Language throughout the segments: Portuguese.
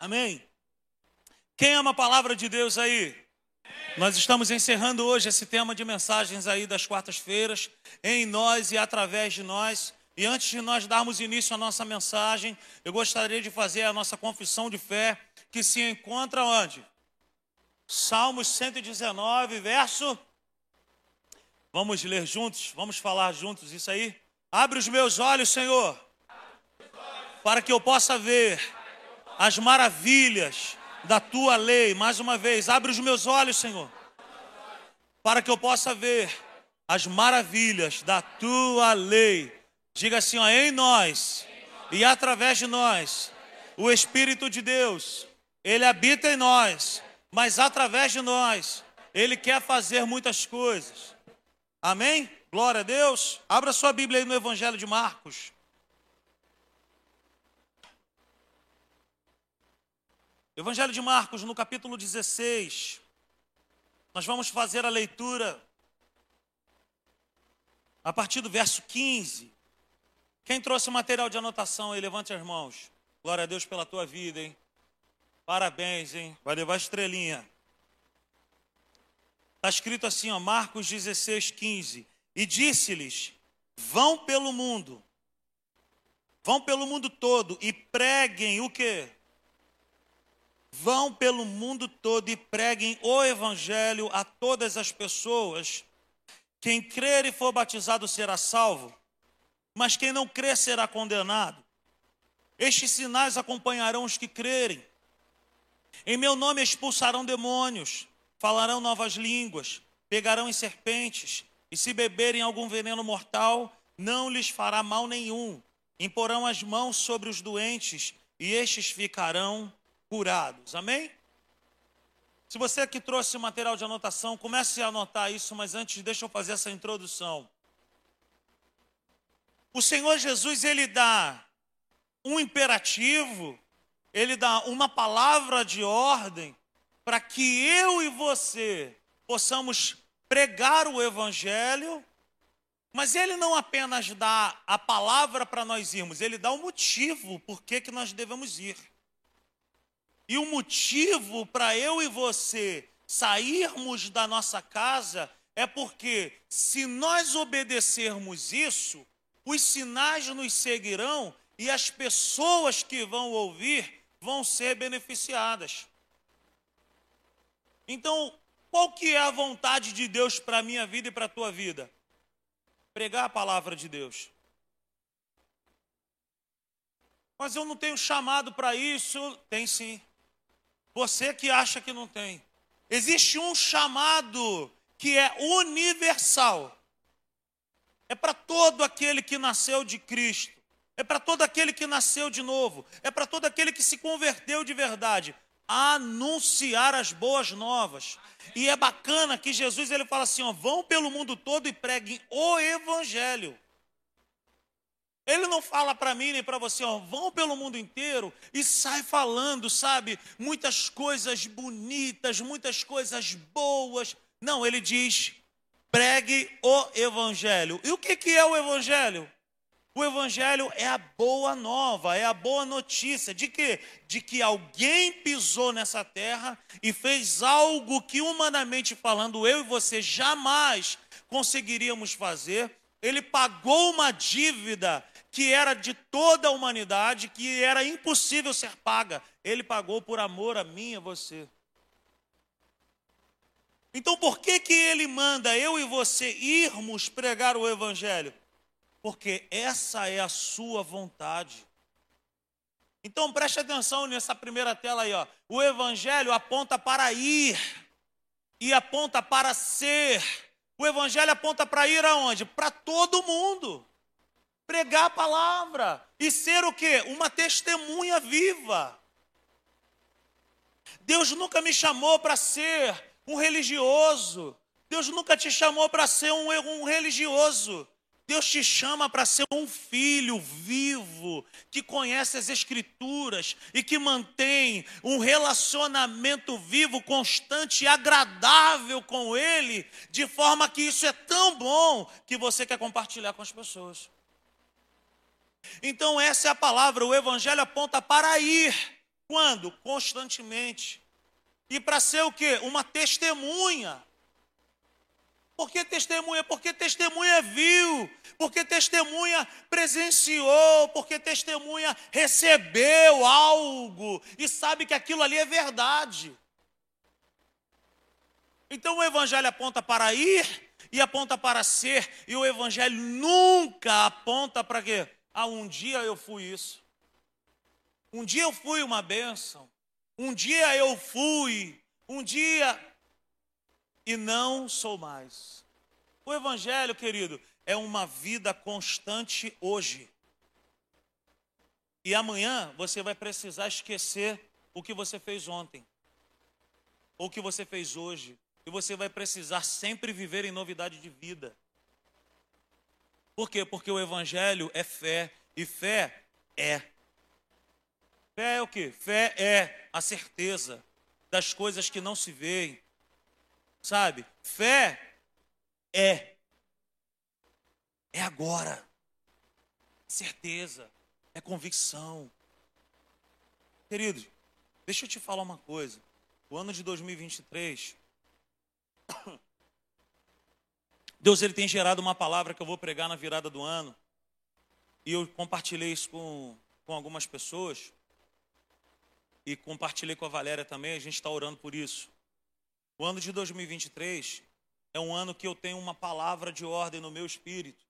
Amém? Quem ama a palavra de Deus aí? Nós estamos encerrando hoje esse tema de mensagens aí das quartas-feiras, em nós e através de nós. E antes de nós darmos início à nossa mensagem, eu gostaria de fazer a nossa confissão de fé, que se encontra onde? Salmos 119, verso. Vamos ler juntos, vamos falar juntos isso aí. Abre os meus olhos, Senhor, para que eu possa ver as maravilhas da tua lei. Mais uma vez, abre os meus olhos, Senhor, para que eu possa ver as maravilhas da tua lei. Diga assim, ó, em nós e através de nós, o Espírito de Deus, ele habita em nós, mas através de nós, ele quer fazer muitas coisas. Amém? Glória a Deus. Abra sua Bíblia aí no Evangelho de Marcos. Evangelho de Marcos, no capítulo 16, nós vamos fazer a leitura a partir do verso 15. Quem trouxe material de anotação aí, levante as mãos. Glória a Deus pela tua vida, hein? Parabéns, hein? Vai levar estrelinha. Está escrito assim, ó, Marcos 16, 15. E disse-lhes: Vão pelo mundo, vão pelo mundo todo e preguem o quê? Vão pelo mundo todo e preguem o evangelho a todas as pessoas. Quem crer e for batizado será salvo, mas quem não crer será condenado. Estes sinais acompanharão os que crerem. Em meu nome expulsarão demônios, falarão novas línguas, pegarão em serpentes, e se beberem algum veneno mortal, não lhes fará mal nenhum. Imporão as mãos sobre os doentes, e estes ficarão curados. Amém? Se você que trouxe material de anotação, comece a anotar isso, mas antes deixa eu fazer essa introdução. O Senhor Jesus, ele dá um imperativo, ele dá uma palavra de ordem para que eu e você possamos pregar o evangelho, mas ele não apenas dá a palavra para nós irmos, ele dá o motivo por que, que nós devemos ir. E o motivo para eu e você sairmos da nossa casa é porque, se nós obedecermos isso, os sinais nos seguirão e as pessoas que vão ouvir vão ser beneficiadas. Então, qual que é a vontade de Deus para a minha vida e para a tua vida? Pregar a palavra de Deus. Mas eu não tenho chamado para isso. Tem sim. Você que acha que não tem. Existe um chamado que é universal. É para todo aquele que nasceu de Cristo. É para todo aquele que nasceu de novo. É para todo aquele que se converteu de verdade. Anunciar as boas novas. E é bacana que Jesus ele fala assim: ó, vão pelo mundo todo e preguem o evangelho. Ele não fala para mim nem para você, ó, vão pelo mundo inteiro e sai falando, sabe, muitas coisas bonitas, muitas coisas boas. Não, ele diz: pregue o evangelho. E o que, que é o evangelho? O evangelho é a boa nova, é a boa notícia de que de que alguém pisou nessa terra e fez algo que humanamente falando eu e você jamais conseguiríamos fazer. Ele pagou uma dívida que era de toda a humanidade, que era impossível ser paga. Ele pagou por amor a mim e a você. Então, por que, que ele manda eu e você irmos pregar o Evangelho? Porque essa é a sua vontade. Então, preste atenção nessa primeira tela aí. Ó. O Evangelho aponta para ir e aponta para ser. O Evangelho aponta para ir aonde? Para todo mundo pregar a palavra e ser o quê? Uma testemunha viva. Deus nunca me chamou para ser um religioso. Deus nunca te chamou para ser um, um religioso. Deus te chama para ser um filho vivo, que conhece as Escrituras e que mantém um relacionamento vivo, constante e agradável com Ele, de forma que isso é tão bom que você quer compartilhar com as pessoas. Então, essa é a palavra, o Evangelho aponta para ir. Quando? Constantemente. E para ser o quê? Uma testemunha. Por que testemunha? Porque testemunha viu, porque testemunha presenciou, porque testemunha recebeu algo e sabe que aquilo ali é verdade. Então o evangelho aponta para ir e aponta para ser, e o evangelho nunca aponta para quê? Ah, um dia eu fui isso. Um dia eu fui uma bênção. Um dia eu fui. Um dia e não sou mais. O evangelho, querido, é uma vida constante hoje. E amanhã você vai precisar esquecer o que você fez ontem, ou o que você fez hoje, e você vai precisar sempre viver em novidade de vida. Por quê? Porque o Evangelho é fé, e fé é. Fé é o quê? Fé é a certeza das coisas que não se veem, sabe? Fé é. É agora. Certeza. É convicção. Queridos, deixa eu te falar uma coisa. O ano de 2023 Deus ele tem gerado uma palavra que eu vou pregar na virada do ano. E eu compartilhei isso com, com algumas pessoas. E compartilhei com a Valéria também. A gente está orando por isso. O ano de 2023 é um ano que eu tenho uma palavra de ordem no meu espírito.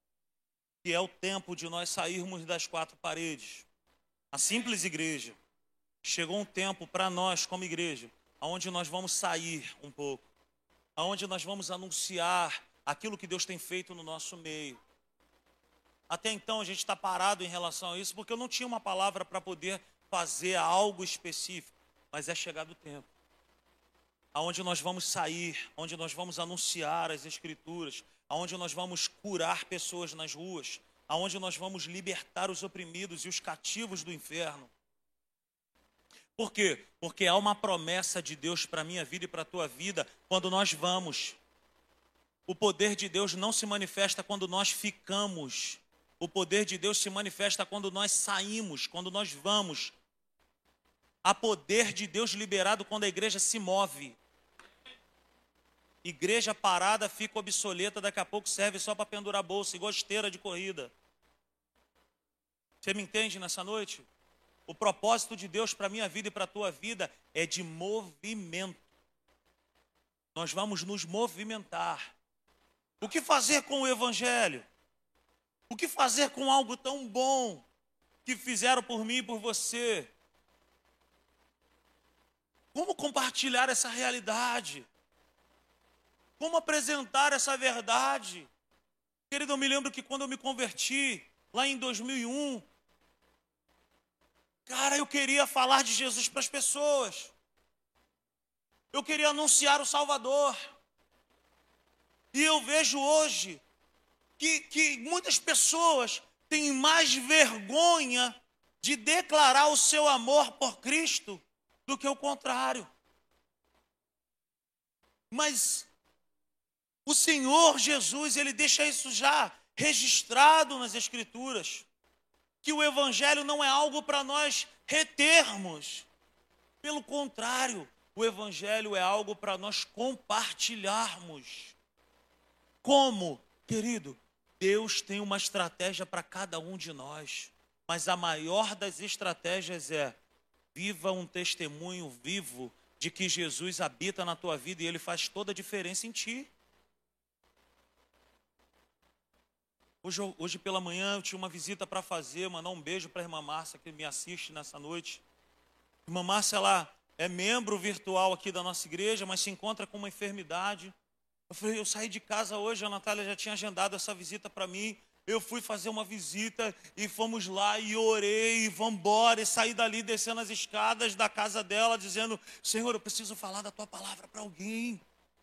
Que é o tempo de nós sairmos das quatro paredes. A simples igreja. Chegou um tempo para nós, como igreja, onde nós vamos sair um pouco aonde nós vamos anunciar aquilo que Deus tem feito no nosso meio. Até então a gente está parado em relação a isso, porque eu não tinha uma palavra para poder fazer algo específico, mas é chegado o tempo. Aonde nós vamos sair, onde nós vamos anunciar as escrituras, aonde nós vamos curar pessoas nas ruas, aonde nós vamos libertar os oprimidos e os cativos do inferno. Por quê? Porque há uma promessa de Deus para a minha vida e para a tua vida quando nós vamos. O poder de Deus não se manifesta quando nós ficamos. O poder de Deus se manifesta quando nós saímos, quando nós vamos. Há poder de Deus liberado quando a igreja se move. Igreja parada fica obsoleta, daqui a pouco serve só para pendurar bolsa, igual esteira de corrida. Você me entende nessa noite? O propósito de Deus para a minha vida e para a tua vida é de movimento. Nós vamos nos movimentar. O que fazer com o Evangelho? O que fazer com algo tão bom que fizeram por mim e por você? Como compartilhar essa realidade? Como apresentar essa verdade? Querido, eu me lembro que quando eu me converti, lá em 2001, Cara, eu queria falar de Jesus para as pessoas. Eu queria anunciar o Salvador. E eu vejo hoje que, que muitas pessoas têm mais vergonha de declarar o seu amor por Cristo do que o contrário. Mas o Senhor Jesus, ele deixa isso já registrado nas Escrituras que o Evangelho não é algo para nós retermos. Pelo contrário, o Evangelho é algo para nós compartilharmos. Como, querido? Deus tem uma estratégia para cada um de nós, mas a maior das estratégias é: viva um testemunho vivo de que Jesus habita na tua vida e ele faz toda a diferença em ti. Hoje, hoje pela manhã eu tinha uma visita para fazer, mandar um beijo para a irmã Márcia que me assiste nessa noite. A irmã Márcia, ela é membro virtual aqui da nossa igreja, mas se encontra com uma enfermidade. Eu falei, eu saí de casa hoje, a Natália já tinha agendado essa visita para mim. Eu fui fazer uma visita e fomos lá e orei e vamos embora. E saí dali descendo as escadas da casa dela, dizendo: Senhor, eu preciso falar da tua palavra para alguém.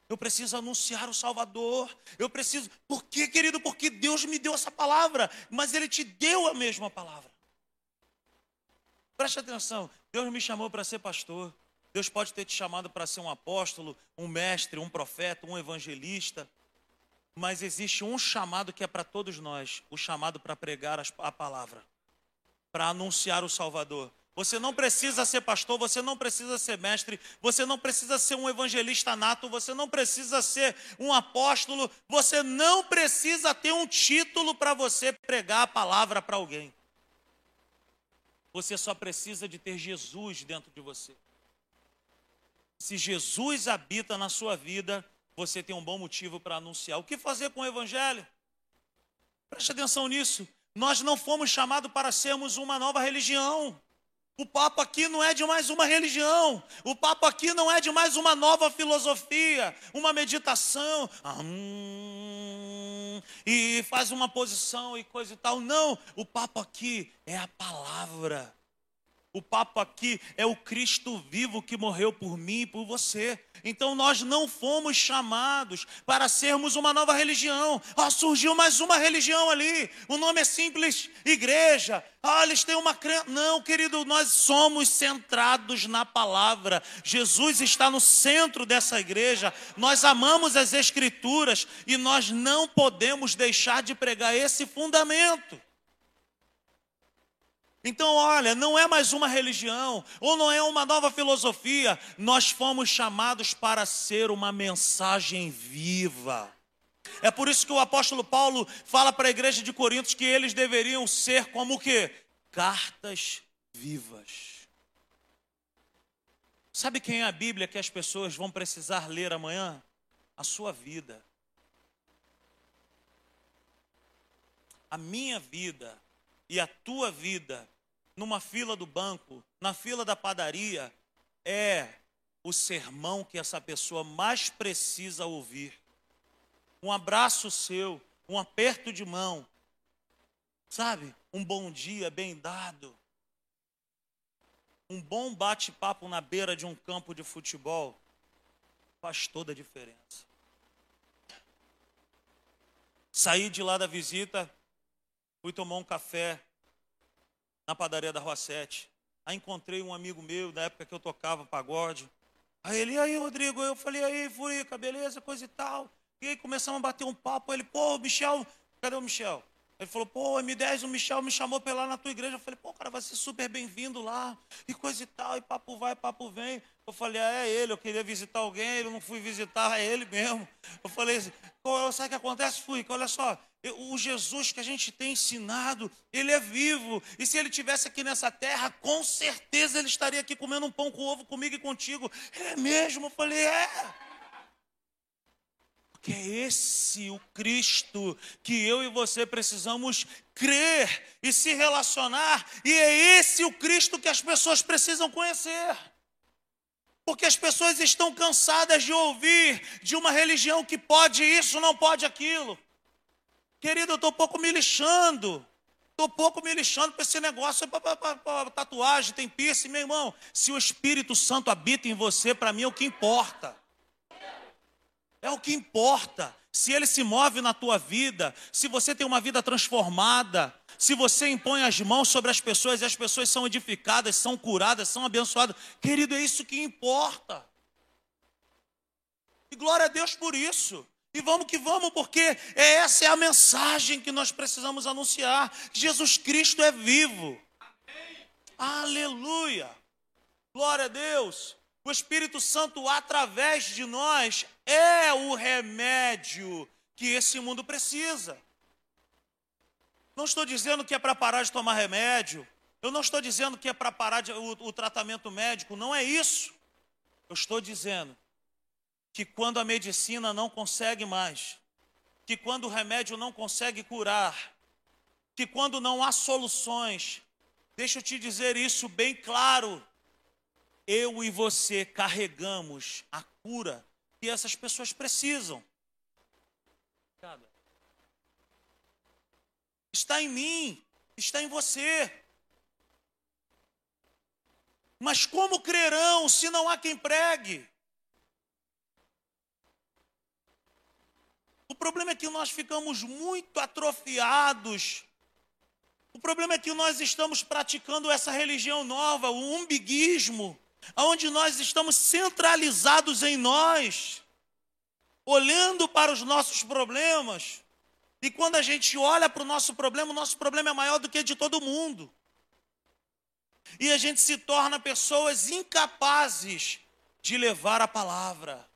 Eu preciso anunciar o Salvador. Eu preciso. Por quê, querido? Porque Deus me deu essa palavra, mas Ele te deu a mesma palavra. Preste atenção. Deus me chamou para ser pastor. Deus pode ter te chamado para ser um apóstolo, um mestre, um profeta, um evangelista. Mas existe um chamado que é para todos nós: o chamado para pregar a palavra, para anunciar o Salvador. Você não precisa ser pastor, você não precisa ser mestre, você não precisa ser um evangelista nato, você não precisa ser um apóstolo, você não precisa ter um título para você pregar a palavra para alguém. Você só precisa de ter Jesus dentro de você. Se Jesus habita na sua vida, você tem um bom motivo para anunciar. O que fazer com o evangelho? Preste atenção nisso. Nós não fomos chamados para sermos uma nova religião. O papo aqui não é de mais uma religião. O papo aqui não é de mais uma nova filosofia, uma meditação. Hum, e faz uma posição e coisa e tal. Não, o papo aqui é a palavra. O papo aqui é o Cristo vivo que morreu por mim e por você. Então nós não fomos chamados para sermos uma nova religião. Ah, surgiu mais uma religião ali. O nome é simples igreja. Ah, eles têm uma crença. Não, querido, nós somos centrados na palavra. Jesus está no centro dessa igreja. Nós amamos as escrituras e nós não podemos deixar de pregar esse fundamento. Então, olha, não é mais uma religião, ou não é uma nova filosofia, nós fomos chamados para ser uma mensagem viva. É por isso que o apóstolo Paulo fala para a igreja de Corinto que eles deveriam ser como o quê? Cartas vivas. Sabe quem é a Bíblia que as pessoas vão precisar ler amanhã? A sua vida. A minha vida e a tua vida numa fila do banco, na fila da padaria, é o sermão que essa pessoa mais precisa ouvir. Um abraço seu, um aperto de mão, sabe? Um bom dia bem dado. Um bom bate-papo na beira de um campo de futebol faz toda a diferença. Saí de lá da visita, fui tomar um café na padaria da Rua 7. Aí encontrei um amigo meu, da época que eu tocava pagode. Aí ele, e aí, Rodrigo? Eu falei, aí, Furica, beleza, coisa e tal. E aí começamos a bater um papo. Ele, pô, Michel, cadê o Michel? Ele falou, pô, M10, o Michel me chamou para ir lá na tua igreja. Eu falei, pô, cara, vai ser super bem-vindo lá. E coisa e tal, e papo vai, papo vem. Eu falei, ah, é ele, eu queria visitar alguém, ele não fui visitar, é ele mesmo. Eu falei, sabe o que acontece, Furica? Olha só, o Jesus que a gente tem ensinado, ele é vivo. E se ele tivesse aqui nessa terra, com certeza ele estaria aqui comendo um pão com ovo comigo e contigo. Ele é mesmo? Eu falei, é. Porque é esse o Cristo que eu e você precisamos crer e se relacionar. E é esse o Cristo que as pessoas precisam conhecer. Porque as pessoas estão cansadas de ouvir de uma religião que pode isso, não pode aquilo. Querido, eu estou pouco me lixando. Estou pouco me lixando para esse negócio, para tatuagem, tem piercing, meu irmão. Se o Espírito Santo habita em você, para mim é o que importa. É o que importa. Se ele se move na tua vida, se você tem uma vida transformada, se você impõe as mãos sobre as pessoas e as pessoas são edificadas, são curadas, são abençoadas, querido, é isso que importa. E glória a Deus por isso. E vamos que vamos, porque essa é a mensagem que nós precisamos anunciar: Jesus Cristo é vivo. Aleluia! Glória a Deus! O Espírito Santo, através de nós, é o remédio que esse mundo precisa. Não estou dizendo que é para parar de tomar remédio. Eu não estou dizendo que é para parar de, o, o tratamento médico. Não é isso. Eu estou dizendo que quando a medicina não consegue mais, que quando o remédio não consegue curar, que quando não há soluções, deixa eu te dizer isso bem claro. Eu e você carregamos a cura que essas pessoas precisam. Está em mim, está em você. Mas como crerão se não há quem pregue? Problema é que nós ficamos muito atrofiados. O problema é que nós estamos praticando essa religião nova, o umbiguismo, onde nós estamos centralizados em nós, olhando para os nossos problemas. E quando a gente olha para o nosso problema, o nosso problema é maior do que de todo mundo. E a gente se torna pessoas incapazes de levar a palavra.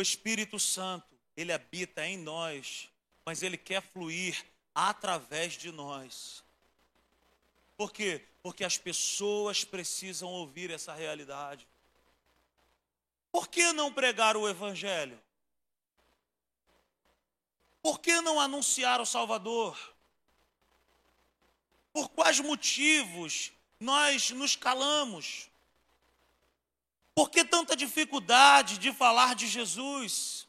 O Espírito Santo, ele habita em nós, mas ele quer fluir através de nós. Por quê? Porque as pessoas precisam ouvir essa realidade. Por que não pregar o Evangelho? Por que não anunciar o Salvador? Por quais motivos nós nos calamos? Por que tanta dificuldade de falar de Jesus?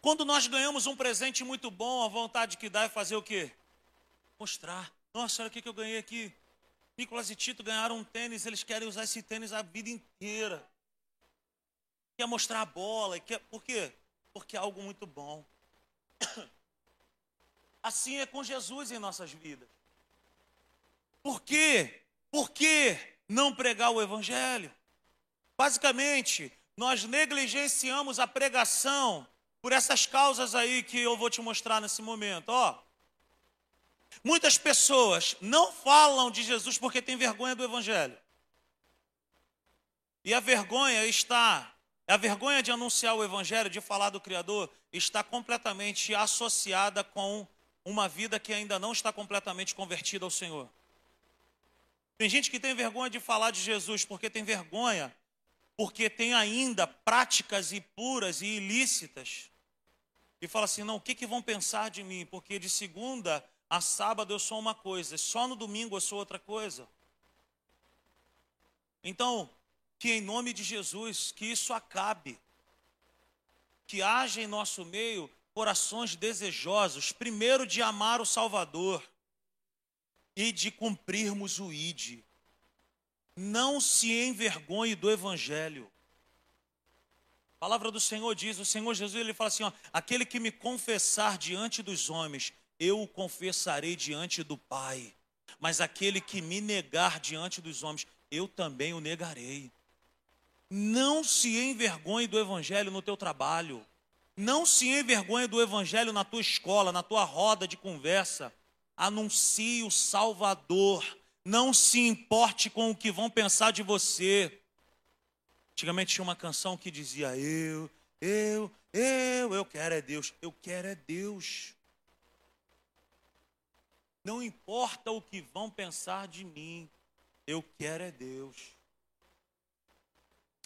Quando nós ganhamos um presente muito bom, a vontade que dá é fazer o quê? Mostrar. Nossa, olha o que eu ganhei aqui. Nicolas e Tito ganharam um tênis, eles querem usar esse tênis a vida inteira. Quer mostrar a bola, quer... por quê? Porque é algo muito bom. Assim é com Jesus em nossas vidas. Por quê? Por que não pregar o Evangelho? Basicamente, nós negligenciamos a pregação por essas causas aí que eu vou te mostrar nesse momento. Ó, muitas pessoas não falam de Jesus porque têm vergonha do Evangelho. E a vergonha está, a vergonha de anunciar o Evangelho, de falar do Criador, está completamente associada com uma vida que ainda não está completamente convertida ao Senhor. Tem gente que tem vergonha de falar de Jesus porque tem vergonha, porque tem ainda práticas impuras e ilícitas. E fala assim: não, o que, que vão pensar de mim? Porque de segunda a sábado eu sou uma coisa, só no domingo eu sou outra coisa. Então, que em nome de Jesus, que isso acabe. Que haja em nosso meio corações desejosos, primeiro de amar o Salvador, e de cumprirmos o ID. Não se envergonhe do Evangelho. A palavra do Senhor diz, o Senhor Jesus, ele fala assim, ó, aquele que me confessar diante dos homens, eu o confessarei diante do Pai. Mas aquele que me negar diante dos homens, eu também o negarei. Não se envergonhe do evangelho no teu trabalho. Não se envergonhe do evangelho na tua escola, na tua roda de conversa anuncie o Salvador. Não se importe com o que vão pensar de você. Antigamente tinha uma canção que dizia: Eu, eu, eu, eu quero é Deus, eu quero é Deus. Não importa o que vão pensar de mim, eu quero é Deus.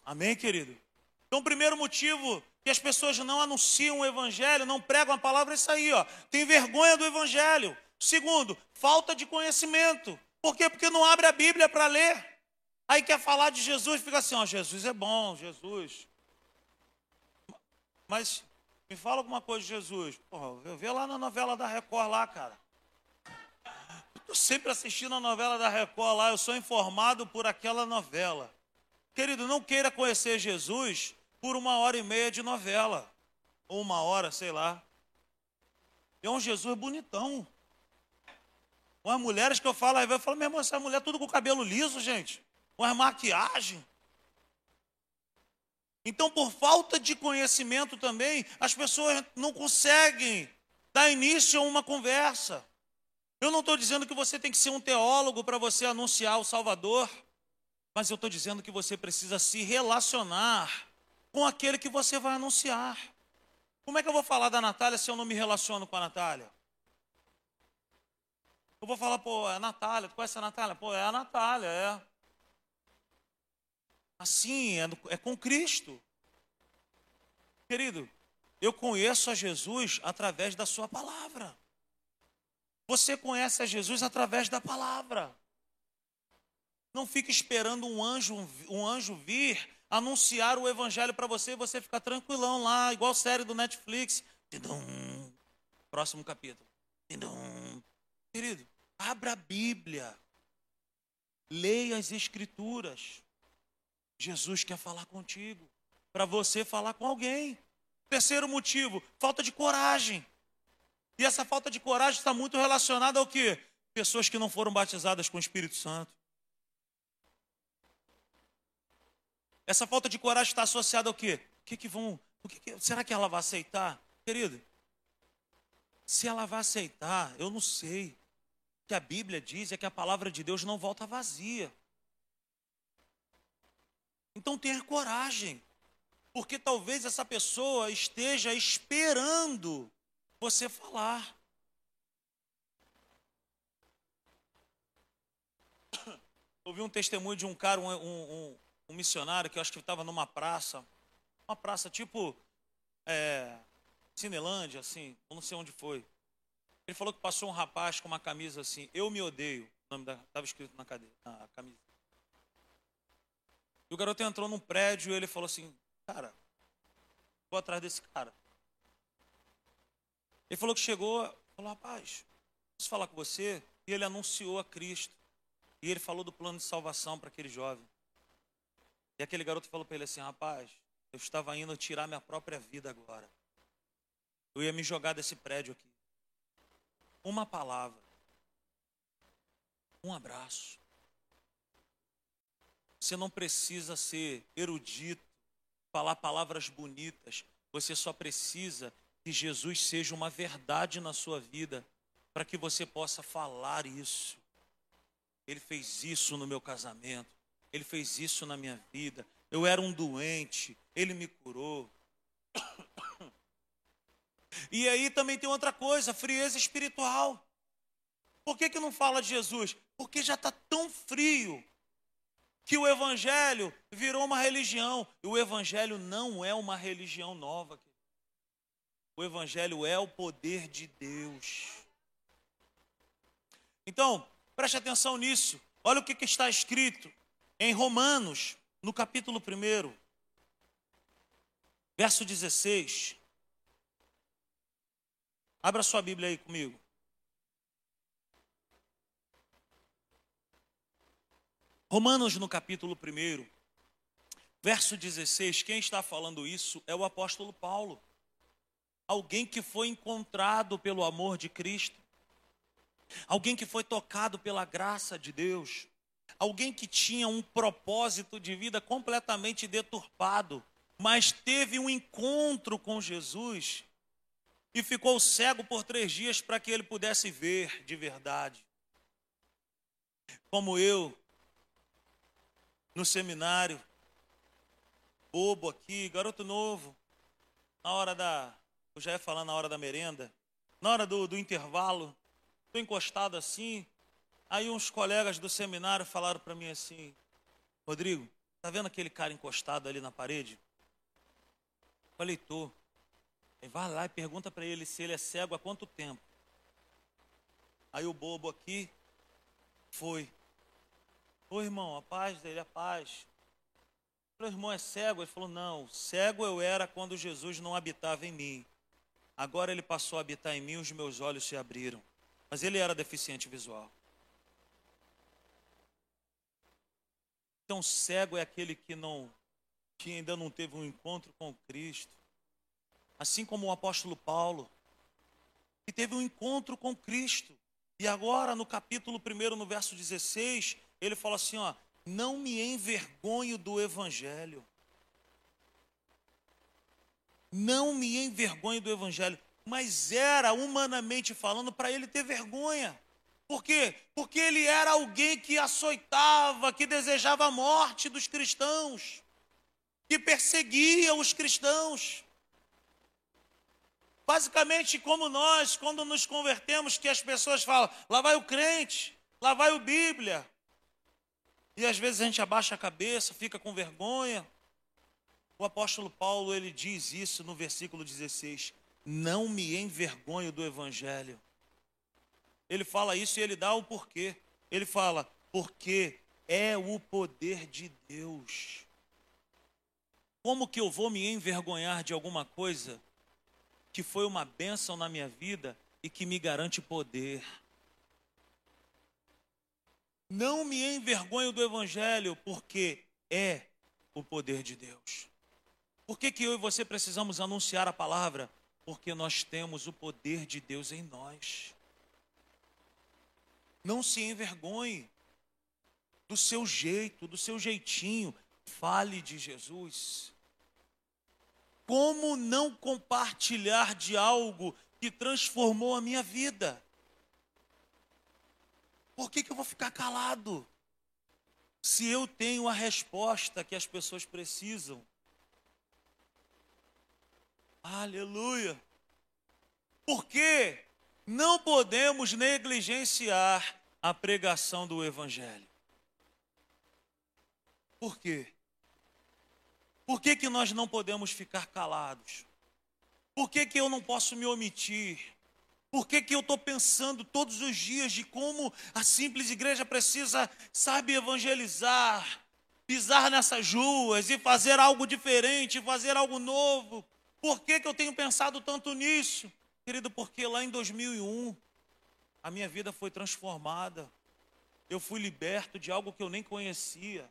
Amém, querido? Então, o primeiro motivo que as pessoas não anunciam o Evangelho, não pregam a palavra, é isso aí, ó. Tem vergonha do Evangelho. Segundo, falta de conhecimento. Por quê? Porque não abre a Bíblia para ler. Aí quer falar de Jesus, fica assim, ó, Jesus é bom, Jesus. Mas me fala alguma coisa de Jesus. Porra, eu vi lá na novela da Record lá, cara. Estou sempre assistindo a novela da Record lá, eu sou informado por aquela novela. Querido, não queira conhecer Jesus por uma hora e meia de novela. Ou uma hora, sei lá. É um Jesus bonitão. Umas mulheres que eu falo, eu falo, meu irmão, essa mulher tudo com cabelo liso, gente. Umas maquiagem. Então, por falta de conhecimento também, as pessoas não conseguem dar início a uma conversa. Eu não estou dizendo que você tem que ser um teólogo para você anunciar o Salvador, mas eu estou dizendo que você precisa se relacionar com aquele que você vai anunciar. Como é que eu vou falar da Natália se eu não me relaciono com a Natália? Eu vou falar, pô, é a Natália, tu conhece a Natália? Pô, é a Natália, é. Assim, é, é com Cristo. Querido, eu conheço a Jesus através da sua palavra. Você conhece a Jesus através da palavra. Não fique esperando um anjo, um anjo vir anunciar o evangelho para você e você ficar tranquilão lá, igual série do Netflix. Próximo capítulo. Querido, abra a Bíblia. Leia as Escrituras. Jesus quer falar contigo. Para você falar com alguém. Terceiro motivo, falta de coragem. E essa falta de coragem está muito relacionada ao quê? Pessoas que não foram batizadas com o Espírito Santo. Essa falta de coragem está associada ao quê? O que, que vão. que, será que ela vai aceitar? Querido, se ela vai aceitar, eu não sei. Que a Bíblia diz é que a palavra de Deus não volta vazia. Então tenha coragem, porque talvez essa pessoa esteja esperando você falar. Ouvi um testemunho de um cara, um, um, um missionário, que eu acho que estava numa praça, uma praça tipo é, Cinelândia, assim, não sei onde foi. Ele falou que passou um rapaz com uma camisa assim, eu me odeio, o nome estava escrito na, cadeira, na camisa. E o garoto entrou num prédio e ele falou assim, cara, vou atrás desse cara. Ele falou que chegou, falou, rapaz, posso falar com você? E ele anunciou a Cristo. E ele falou do plano de salvação para aquele jovem. E aquele garoto falou para ele assim: Rapaz, eu estava indo tirar minha própria vida agora. Eu ia me jogar desse prédio aqui. Uma palavra. Um abraço. Você não precisa ser erudito, falar palavras bonitas. Você só precisa que Jesus seja uma verdade na sua vida para que você possa falar isso. Ele fez isso no meu casamento. Ele fez isso na minha vida. Eu era um doente. Ele me curou. E aí também tem outra coisa, frieza espiritual. Por que, que não fala de Jesus? Porque já está tão frio que o Evangelho virou uma religião. E o Evangelho não é uma religião nova. O Evangelho é o poder de Deus. Então, Preste atenção nisso. Olha o que, que está escrito em Romanos, no capítulo 1, verso 16. Abra sua Bíblia aí comigo. Romanos, no capítulo 1, verso 16. Quem está falando isso é o apóstolo Paulo. Alguém que foi encontrado pelo amor de Cristo alguém que foi tocado pela graça de Deus, alguém que tinha um propósito de vida completamente deturpado, mas teve um encontro com Jesus e ficou cego por três dias para que ele pudesse ver de verdade. Como eu, no seminário, bobo aqui, garoto novo, na hora da. Eu já ia falar na hora da merenda, na hora do, do intervalo, Estou encostado assim. Aí uns colegas do seminário falaram para mim assim: Rodrigo, tá vendo aquele cara encostado ali na parede? Falei, tô. Aí vai lá e pergunta para ele se ele é cego há quanto tempo. Aí o bobo aqui foi. Ô irmão, a paz dele, a paz. Falei, irmão, é cego? Ele falou, não, cego eu era quando Jesus não habitava em mim. Agora ele passou a habitar em mim, os meus olhos se abriram. Mas ele era deficiente visual. Então, cego é aquele que não que ainda não teve um encontro com Cristo. Assim como o apóstolo Paulo, que teve um encontro com Cristo. E agora, no capítulo 1, no verso 16, ele fala assim: ó, não me envergonho do evangelho. Não me envergonho do evangelho mas era, humanamente falando, para ele ter vergonha. Por quê? Porque ele era alguém que açoitava, que desejava a morte dos cristãos, que perseguia os cristãos. Basicamente, como nós, quando nos convertemos, que as pessoas falam, lá vai o crente, lá vai o Bíblia. E às vezes a gente abaixa a cabeça, fica com vergonha. O apóstolo Paulo, ele diz isso no versículo 16: não me envergonho do Evangelho. Ele fala isso e ele dá o porquê. Ele fala, porque é o poder de Deus. Como que eu vou me envergonhar de alguma coisa que foi uma bênção na minha vida e que me garante poder? Não me envergonho do Evangelho, porque é o poder de Deus. Por que, que eu e você precisamos anunciar a palavra? Porque nós temos o poder de Deus em nós. Não se envergonhe do seu jeito, do seu jeitinho. Fale de Jesus. Como não compartilhar de algo que transformou a minha vida? Por que, que eu vou ficar calado? Se eu tenho a resposta que as pessoas precisam. Aleluia. Porque não podemos negligenciar a pregação do Evangelho. Por quê? Por que, que nós não podemos ficar calados? Por que, que eu não posso me omitir? Por que, que eu estou pensando todos os dias de como a simples igreja precisa, sabe, evangelizar, pisar nessas ruas e fazer algo diferente, fazer algo novo? Por que, que eu tenho pensado tanto nisso? Querido, porque lá em 2001, a minha vida foi transformada. Eu fui liberto de algo que eu nem conhecia.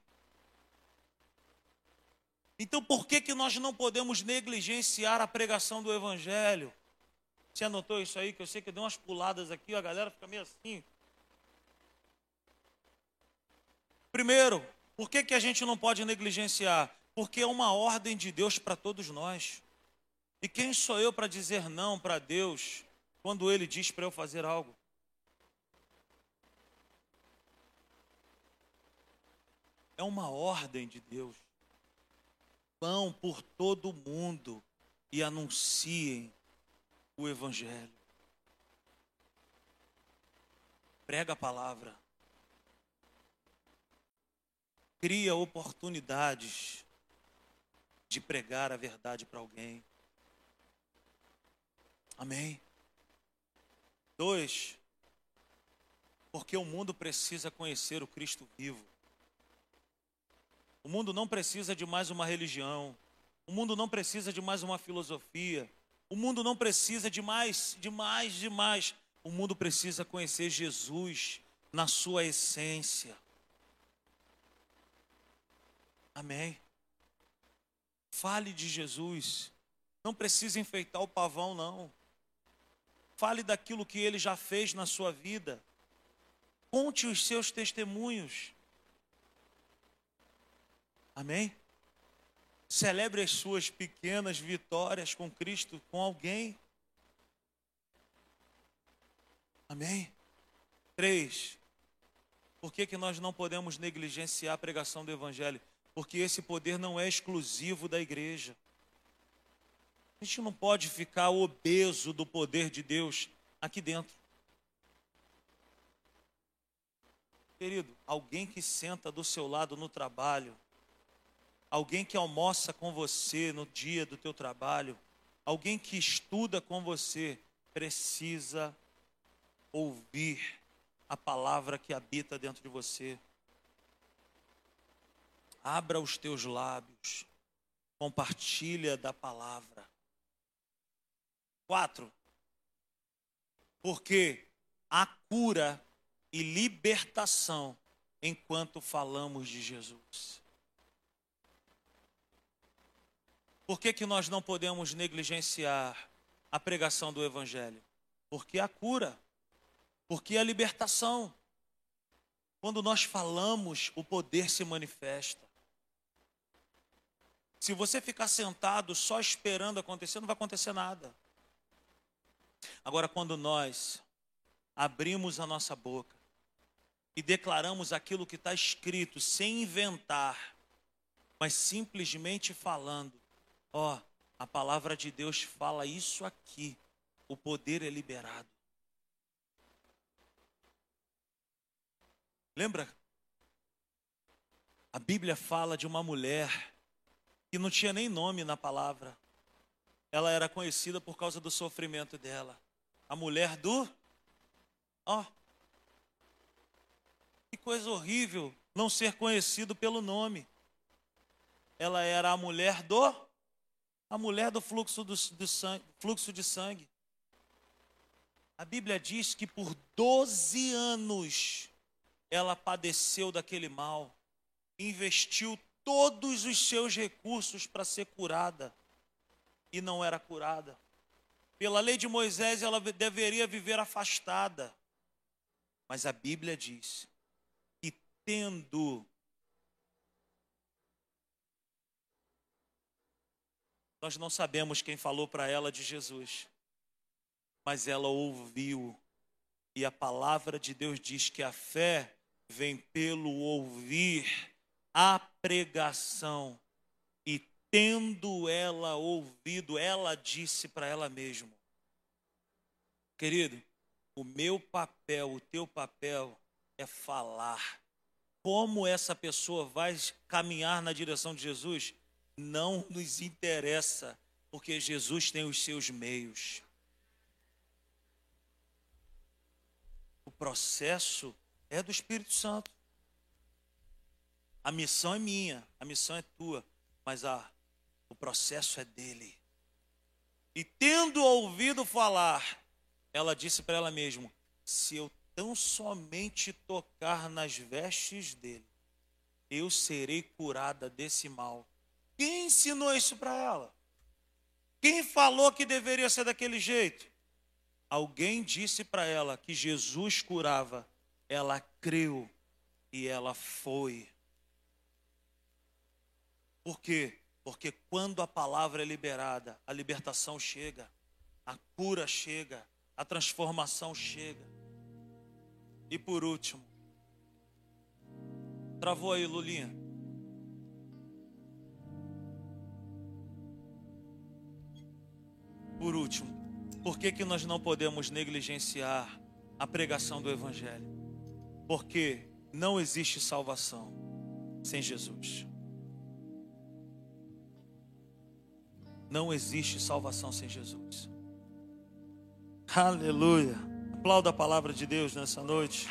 Então, por que, que nós não podemos negligenciar a pregação do Evangelho? Você anotou isso aí? Que eu sei que deu umas puladas aqui, a galera fica meio assim. Primeiro, por que, que a gente não pode negligenciar? Porque é uma ordem de Deus para todos nós. E quem sou eu para dizer não para Deus quando Ele diz para eu fazer algo? É uma ordem de Deus vão por todo o mundo e anunciem o Evangelho. Prega a palavra. Cria oportunidades de pregar a verdade para alguém. Amém? Dois, porque o mundo precisa conhecer o Cristo vivo. O mundo não precisa de mais uma religião. O mundo não precisa de mais uma filosofia. O mundo não precisa de mais, de mais, de mais. O mundo precisa conhecer Jesus na sua essência. Amém. Fale de Jesus. Não precisa enfeitar o pavão, não. Fale daquilo que ele já fez na sua vida. Conte os seus testemunhos. Amém? Celebre as suas pequenas vitórias com Cristo, com alguém. Amém? Três. Por que, que nós não podemos negligenciar a pregação do Evangelho? Porque esse poder não é exclusivo da igreja. A gente não pode ficar obeso do poder de Deus aqui dentro. Querido, alguém que senta do seu lado no trabalho, alguém que almoça com você no dia do teu trabalho, alguém que estuda com você, precisa ouvir a palavra que habita dentro de você. Abra os teus lábios, compartilha da palavra. Quatro, porque há cura e libertação enquanto falamos de Jesus. Por que, que nós não podemos negligenciar a pregação do Evangelho? Porque a cura, porque a libertação. Quando nós falamos, o poder se manifesta. Se você ficar sentado só esperando acontecer, não vai acontecer nada. Agora, quando nós abrimos a nossa boca e declaramos aquilo que está escrito, sem inventar, mas simplesmente falando, Ó, oh, a palavra de Deus fala isso aqui. O poder é liberado. Lembra? A Bíblia fala de uma mulher que não tinha nem nome na palavra. Ela era conhecida por causa do sofrimento dela. A mulher do. Ó. Oh, que coisa horrível não ser conhecido pelo nome. Ela era a mulher do a mulher do fluxo, do, do sangue, fluxo de sangue. A Bíblia diz que por 12 anos ela padeceu daquele mal, investiu todos os seus recursos para ser curada e não era curada. Pela lei de Moisés, ela deveria viver afastada. Mas a Bíblia diz que, tendo Nós não sabemos quem falou para ela de Jesus, mas ela ouviu. E a palavra de Deus diz que a fé vem pelo ouvir a pregação. E tendo ela ouvido, ela disse para ela mesma: Querido, o meu papel, o teu papel é falar. Como essa pessoa vai caminhar na direção de Jesus? Não nos interessa, porque Jesus tem os seus meios. O processo é do Espírito Santo. A missão é minha, a missão é tua, mas a, o processo é dele. E tendo ouvido falar, ela disse para ela mesma: se eu tão somente tocar nas vestes dele, eu serei curada desse mal. Quem ensinou isso para ela? Quem falou que deveria ser daquele jeito? Alguém disse para ela que Jesus curava. Ela creu e ela foi. Por quê? Porque quando a palavra é liberada, a libertação chega, a cura chega, a transformação chega. E por último, travou aí, Lulinha. Por último, por que, que nós não podemos negligenciar a pregação do Evangelho? Porque não existe salvação sem Jesus. Não existe salvação sem Jesus. Aleluia. Aplauda a palavra de Deus nessa noite.